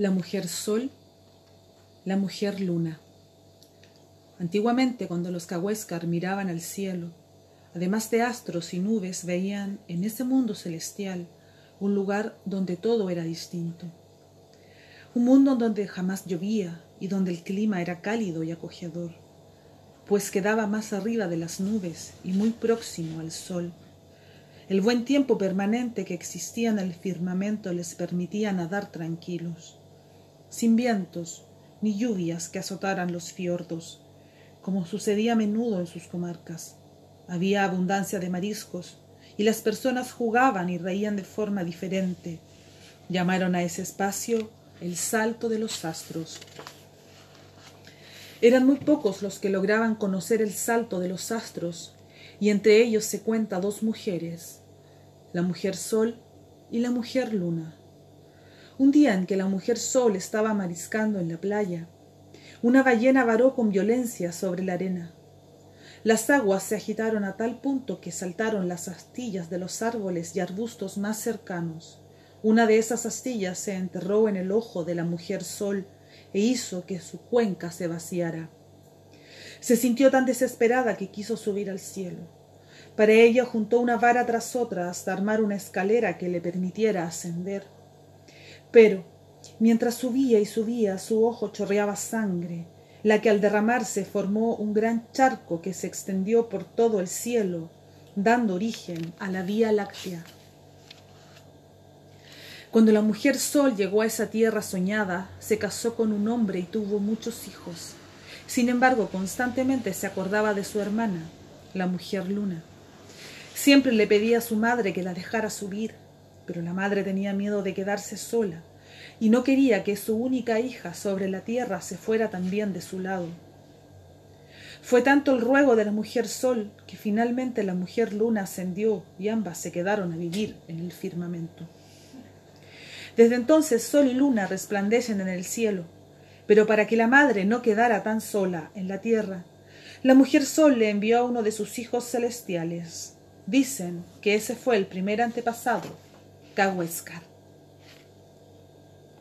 La mujer sol, la mujer luna. Antiguamente, cuando los Cahuéscar miraban al cielo, además de astros y nubes, veían en ese mundo celestial un lugar donde todo era distinto. Un mundo donde jamás llovía y donde el clima era cálido y acogedor, pues quedaba más arriba de las nubes y muy próximo al sol. El buen tiempo permanente que existía en el firmamento les permitía nadar tranquilos sin vientos ni lluvias que azotaran los fiordos, como sucedía a menudo en sus comarcas. Había abundancia de mariscos y las personas jugaban y reían de forma diferente. Llamaron a ese espacio el salto de los astros. Eran muy pocos los que lograban conocer el salto de los astros, y entre ellos se cuenta dos mujeres, la mujer sol y la mujer luna. Un día en que la mujer Sol estaba mariscando en la playa, una ballena varó con violencia sobre la arena. Las aguas se agitaron a tal punto que saltaron las astillas de los árboles y arbustos más cercanos. Una de esas astillas se enterró en el ojo de la mujer Sol e hizo que su cuenca se vaciara. Se sintió tan desesperada que quiso subir al cielo. Para ello juntó una vara tras otra hasta armar una escalera que le permitiera ascender. Pero, mientras subía y subía, su ojo chorreaba sangre, la que al derramarse formó un gran charco que se extendió por todo el cielo, dando origen a la Vía Láctea. Cuando la mujer Sol llegó a esa tierra soñada, se casó con un hombre y tuvo muchos hijos. Sin embargo, constantemente se acordaba de su hermana, la mujer Luna. Siempre le pedía a su madre que la dejara subir, pero la madre tenía miedo de quedarse sola y no quería que su única hija sobre la tierra se fuera también de su lado. Fue tanto el ruego de la mujer Sol que finalmente la mujer Luna ascendió y ambas se quedaron a vivir en el firmamento. Desde entonces Sol y Luna resplandecen en el cielo, pero para que la madre no quedara tan sola en la tierra, la mujer Sol le envió a uno de sus hijos celestiales. Dicen que ese fue el primer antepasado Cahuéscar.